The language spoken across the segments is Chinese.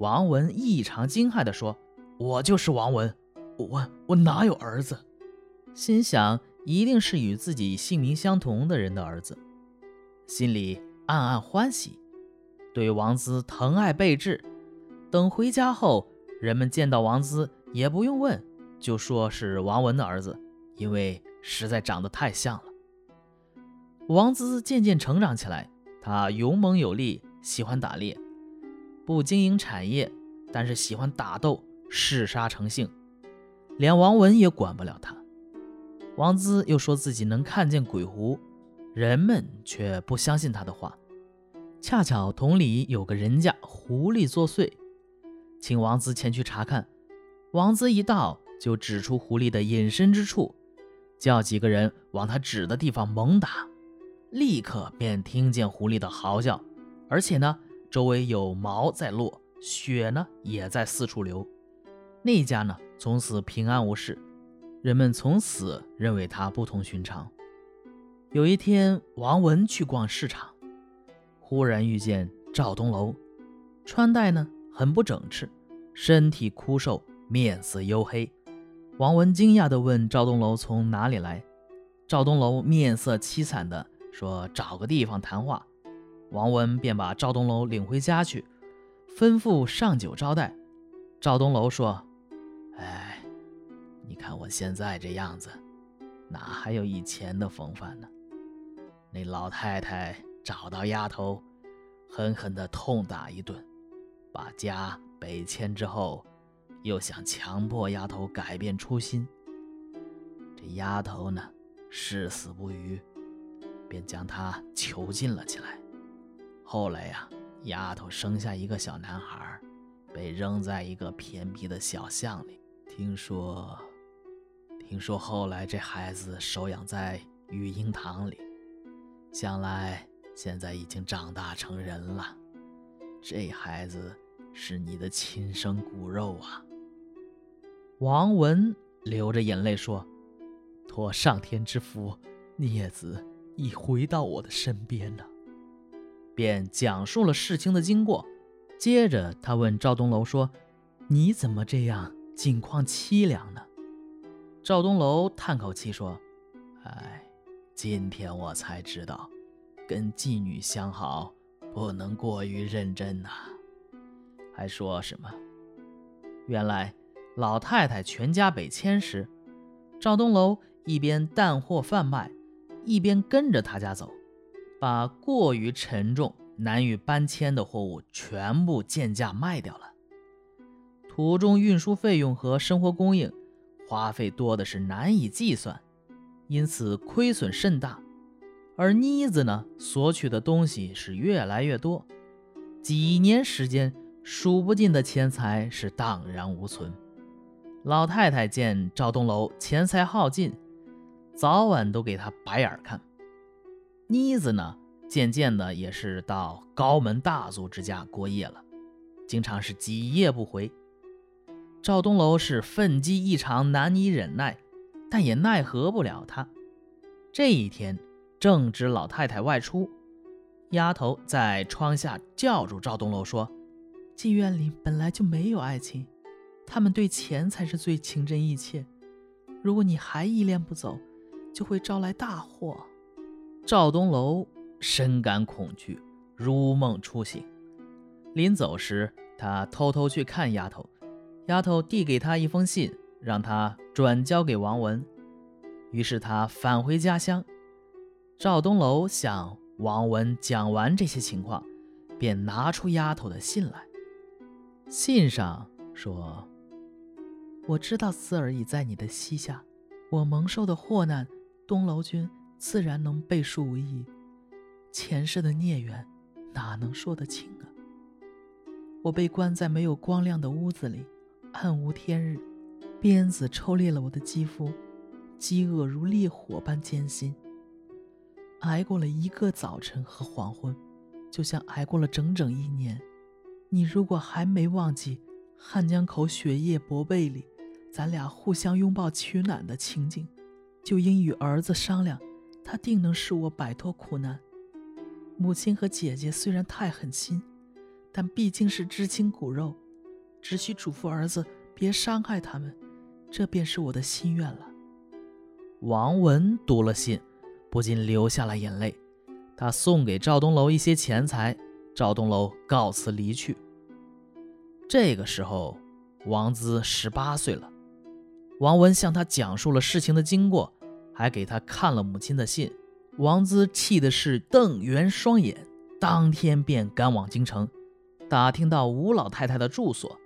王文异常惊骇地说：“我就是王文，我我哪有儿子？”心想一定是与自己姓名相同的人的儿子，心里暗暗欢喜，对王兹疼爱备至。等回家后，人们见到王兹也不用问，就说是王文的儿子，因为实在长得太像了。王兹渐渐成长起来，他勇猛有力，喜欢打猎。不经营产业，但是喜欢打斗，嗜杀成性，连王文也管不了他。王兹又说自己能看见鬼狐，人们却不相信他的话。恰巧同里有个人家狐狸作祟，请王兹前去查看。王兹一到，就指出狐狸的隐身之处，叫几个人往他指的地方猛打，立刻便听见狐狸的嚎叫，而且呢。周围有毛在落，血呢也在四处流。那家呢从此平安无事，人们从此认为他不同寻常。有一天，王文去逛市场，忽然遇见赵东楼，穿戴呢很不整饬，身体枯瘦，面色黝黑。王文惊讶地问赵东楼从哪里来，赵东楼面色凄惨地说：“找个地方谈话。”王文便把赵东楼领回家去，吩咐上酒招待。赵东楼说：“哎，你看我现在这样子，哪还有以前的风范呢？那老太太找到丫头，狠狠地痛打一顿，把家北迁之后，又想强迫丫头改变初心。这丫头呢，誓死不渝，便将她囚禁了起来。”后来呀，丫头生下一个小男孩，被扔在一个偏僻的小巷里。听说，听说后来这孩子收养在育婴堂里，想来现在已经长大成人了。这孩子是你的亲生骨肉啊！王文流着眼泪说：“托上天之福，孽子已回到我的身边了。”便讲述了事情的经过。接着，他问赵东楼说：“你怎么这样，境况凄凉呢？”赵东楼叹口气说：“哎，今天我才知道，跟妓女相好不能过于认真呐。”还说什么？原来老太太全家北迁时，赵东楼一边担货贩卖，一边跟着他家走。把过于沉重、难以搬迁的货物全部贱价卖掉了，途中运输费用和生活供应花费多的是难以计算，因此亏损甚大。而妮子呢，索取的东西是越来越多，几年时间，数不尽的钱财是荡然无存。老太太见赵东楼钱财耗尽，早晚都给他白眼看。妮子呢，渐渐的也是到高门大族之家过夜了，经常是几夜不回。赵东楼是愤激异常，难以忍耐，但也奈何不了他。这一天正值老太太外出，丫头在窗下叫住赵东楼说：“妓院里本来就没有爱情，他们对钱才是最情真意切。如果你还依恋不走，就会招来大祸。”赵东楼深感恐惧，如梦初醒。临走时，他偷偷去看丫头，丫头递给他一封信，让他转交给王文。于是他返回家乡。赵东楼向王文讲完这些情况，便拿出丫头的信来。信上说：“我知道思儿已在你的膝下，我蒙受的祸难，东楼君。”自然能背书无疑，前世的孽缘哪能说得清啊？我被关在没有光亮的屋子里，暗无天日，鞭子抽裂了我的肌肤，饥饿如烈火般艰辛。挨过了一个早晨和黄昏，就像挨过了整整一年。你如果还没忘记汉江口雪夜薄被里，咱俩互相拥抱取暖的情景，就应与儿子商量。他定能使我摆脱苦难。母亲和姐姐虽然太狠心，但毕竟是知亲骨肉，只需嘱咐儿子别伤害他们，这便是我的心愿了。王文读了信，不禁流下了眼泪。他送给赵东楼一些钱财，赵东楼告辞离去。这个时候，王子十八岁了。王文向他讲述了事情的经过，还给他看了母亲的信。王姿气的是瞪圆双眼，当天便赶往京城，打听到吴老太太的住所，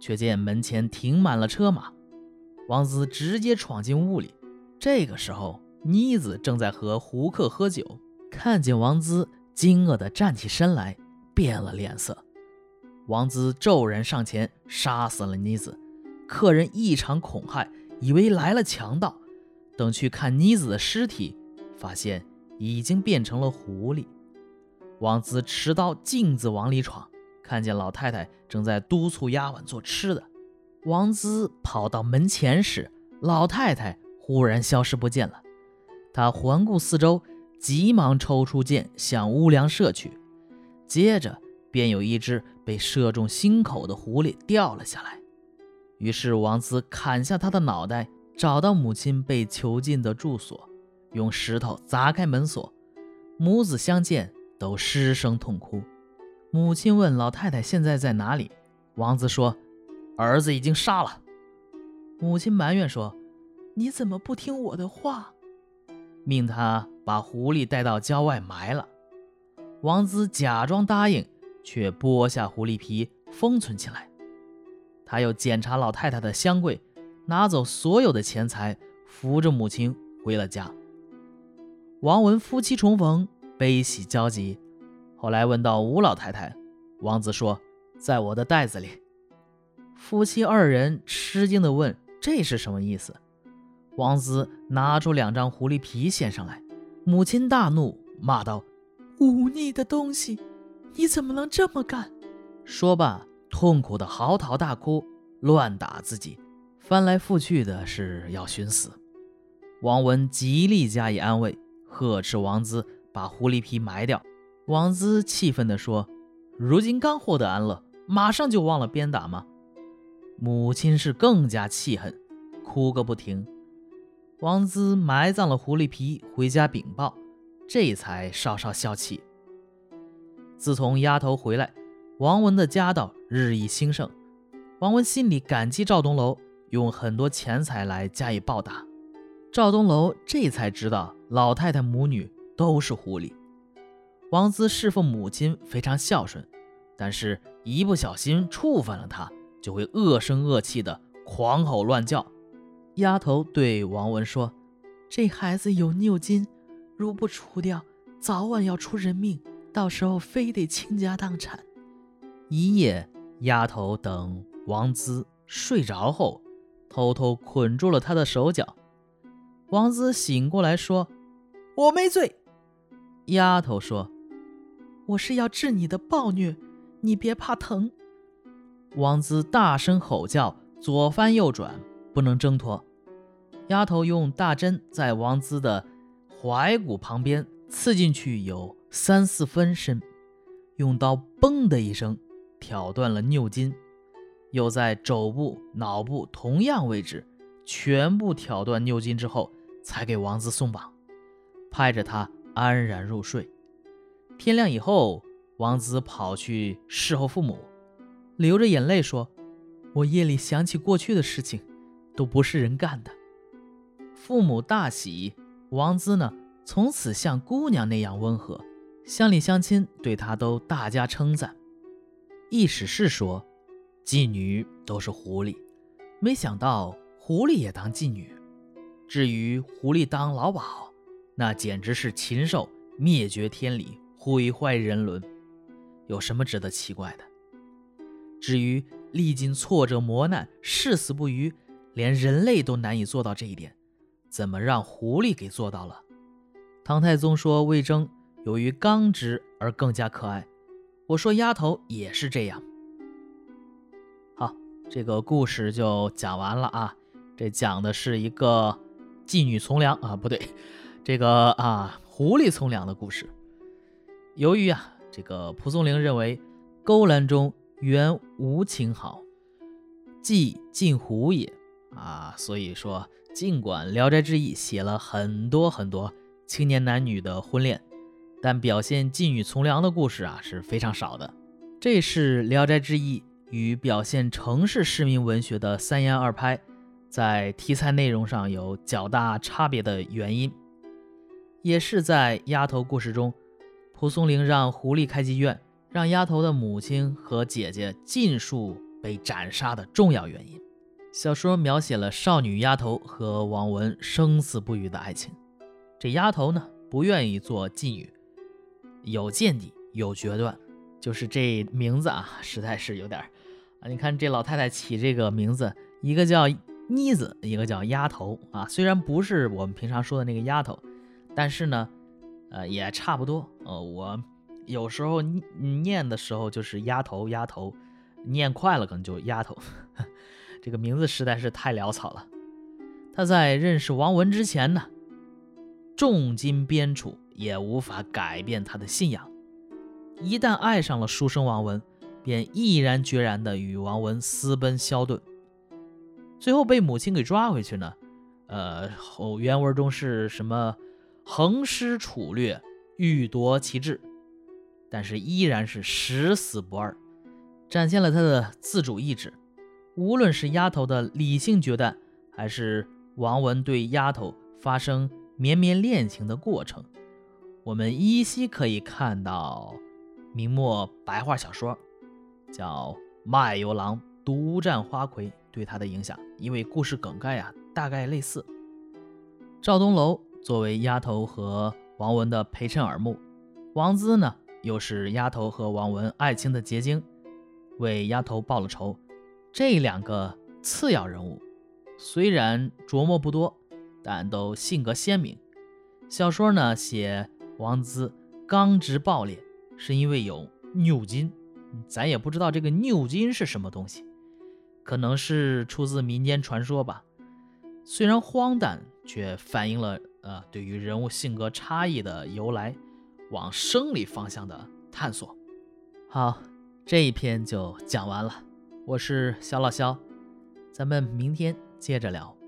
却见门前停满了车马。王子直接闯进屋里。这个时候，妮子正在和胡客喝酒，看见王姿，惊愕地站起身来，变了脸色。王姿骤然上前，杀死了妮子。客人异常恐骇。以为来了强盗，等去看妮子的尸体，发现已经变成了狐狸。王子持刀径自往里闯，看见老太太正在督促丫鬟做吃的。王子跑到门前时，老太太忽然消失不见了。他环顾四周，急忙抽出剑向屋梁射去，接着便有一只被射中心口的狐狸掉了下来。于是王子砍下他的脑袋，找到母亲被囚禁的住所，用石头砸开门锁。母子相见，都失声痛哭。母亲问老太太现在在哪里，王子说：“儿子已经杀了。”母亲埋怨说：“你怎么不听我的话？”命他把狐狸带到郊外埋了。王子假装答应，却剥下狐狸皮封存起来。他又检查老太太的箱柜，拿走所有的钱财，扶着母亲回了家。王文夫妻重逢，悲喜交集。后来问到吴老太太，王子说：“在我的袋子里。”夫妻二人吃惊地问：“这是什么意思？”王子拿出两张狐狸皮献上来，母亲大怒，骂道：“忤逆的东西，你怎么能这么干？”说罢。痛苦的嚎啕大哭，乱打自己，翻来覆去的是要寻死。王文极力加以安慰，呵斥王姿把狐狸皮埋掉。王姿气愤地说：“如今刚获得安乐，马上就忘了鞭打吗？”母亲是更加气恨，哭个不停。王姿埋葬了狐狸皮，回家禀报，这才稍稍消气。自从丫头回来。王文的家道日益兴盛，王文心里感激赵东楼，用很多钱财来加以报答。赵东楼这才知道老太太母女都是狐狸。王姿侍奉母亲非常孝顺，但是一不小心触犯了她，就会恶声恶气的狂吼乱叫。丫头对王文说：“这孩子有拗筋，如不除掉，早晚要出人命，到时候非得倾家荡产。”一夜，丫头等王姿睡着后，偷偷捆住了他的手脚。王子醒过来说：“我没罪。”丫头说：“我是要治你的暴虐，你别怕疼。”王子大声吼叫，左翻右转，不能挣脱。丫头用大针在王姿的踝骨旁边刺进去，有三四分深，用刀“嘣”的一声。挑断了拗筋，又在肘部、脑部同样位置全部挑断拗筋之后，才给王子松绑，拍着他安然入睡。天亮以后，王子跑去侍候父母，流着眼泪说：“我夜里想起过去的事情，都不是人干的。”父母大喜，王子呢，从此像姑娘那样温和，乡里乡亲对他都大加称赞。意思是说，妓女都是狐狸，没想到狐狸也当妓女。至于狐狸当老鸨，那简直是禽兽，灭绝天理，毁坏人伦，有什么值得奇怪的？至于历经挫折磨难，誓死不渝，连人类都难以做到这一点，怎么让狐狸给做到了？唐太宗说魏征由于刚直而更加可爱。我说丫头也是这样。这个故事就讲完了啊。这讲的是一个妓女从良啊，不对，这个啊狐狸从良的故事。由于啊，这个蒲松龄认为勾栏中原无情好，既近狐也啊。所以说，尽管《聊斋志异》写了很多很多青年男女的婚恋，但表现妓女从良的故事啊是非常少的。这是《聊斋志异》与表现城市市民文学的三言二拍，在题材内容上有较大差别的原因，也是在丫头故事中，蒲松龄让狐狸开妓院。让丫头的母亲和姐姐尽数被斩杀的重要原因。小说描写了少女丫头和王文生死不渝的爱情。这丫头呢，不愿意做妓女，有见地，有决断。就是这名字啊，实在是有点啊。你看这老太太起这个名字，一个叫妮子，一个叫丫头啊。虽然不是我们平常说的那个丫头，但是呢，呃，也差不多。呃，我。有时候念的时候就是丫头丫头，念快了可能就丫头。这个名字实在是太潦草了。他在认识王文之前呢，重金边处也无法改变他的信仰。一旦爱上了书生王文，便毅然决然地与王文私奔萧顿。最后被母亲给抓回去呢。呃，后原文中是什么？横尸楚掠，欲夺其志。但是依然是十死不二，展现了他的自主意志。无论是丫头的理性决断，还是王文对丫头发生绵绵恋情的过程，我们依稀可以看到明末白话小说叫《卖油郎独占花魁》对他的影响，因为故事梗概呀大概类似。赵东楼作为丫头和王文的陪衬耳目，王姿呢？又是丫头和王文爱情的结晶，为丫头报了仇。这两个次要人物虽然琢磨不多，但都性格鲜明。小说呢写王姿刚直暴烈，是因为有牛筋。咱也不知道这个牛筋是什么东西，可能是出自民间传说吧。虽然荒诞，却反映了呃对于人物性格差异的由来。往生理方向的探索。好，这一篇就讲完了。我是小老肖，咱们明天接着聊。